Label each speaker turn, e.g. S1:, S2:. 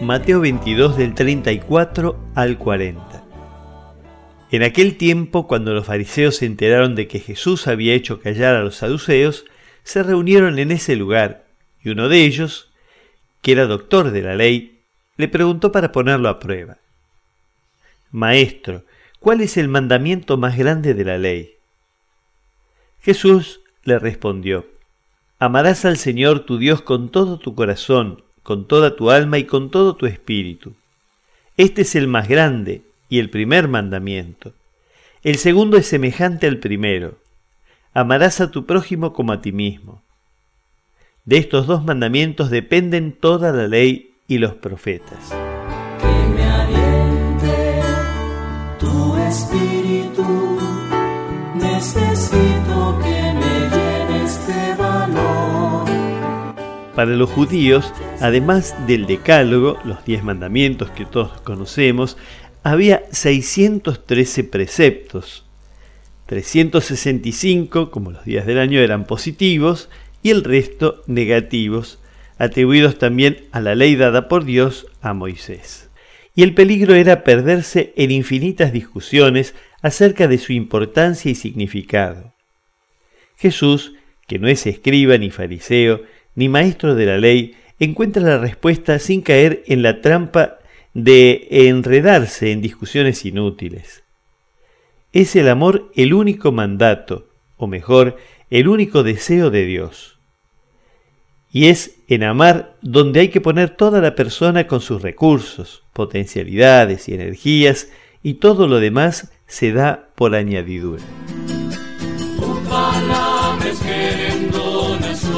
S1: Mateo 22 del 34 al 40. En aquel tiempo, cuando los fariseos se enteraron de que Jesús había hecho callar a los saduceos, se reunieron en ese lugar, y uno de ellos, que era doctor de la ley, le preguntó para ponerlo a prueba. Maestro, ¿cuál es el mandamiento más grande de la ley? Jesús le respondió, Amarás al Señor tu Dios con todo tu corazón, con toda tu alma y con todo tu espíritu. Este es el más grande y el primer mandamiento. El segundo es semejante al primero. Amarás a tu prójimo como a ti mismo. De estos dos mandamientos dependen toda la ley y los profetas.
S2: Que me aliente tu espíritu, necesito
S1: Para los judíos, además del decálogo, los diez mandamientos que todos conocemos, había 613 preceptos. 365, como los días del año, eran positivos y el resto negativos, atribuidos también a la ley dada por Dios a Moisés. Y el peligro era perderse en infinitas discusiones acerca de su importancia y significado. Jesús, que no es escriba ni fariseo, ni maestro de la ley, encuentra la respuesta sin caer en la trampa de enredarse en discusiones inútiles. Es el amor el único mandato, o mejor, el único deseo de Dios. Y es en amar donde hay que poner toda la persona con sus recursos, potencialidades y energías, y todo lo demás se da por añadidura.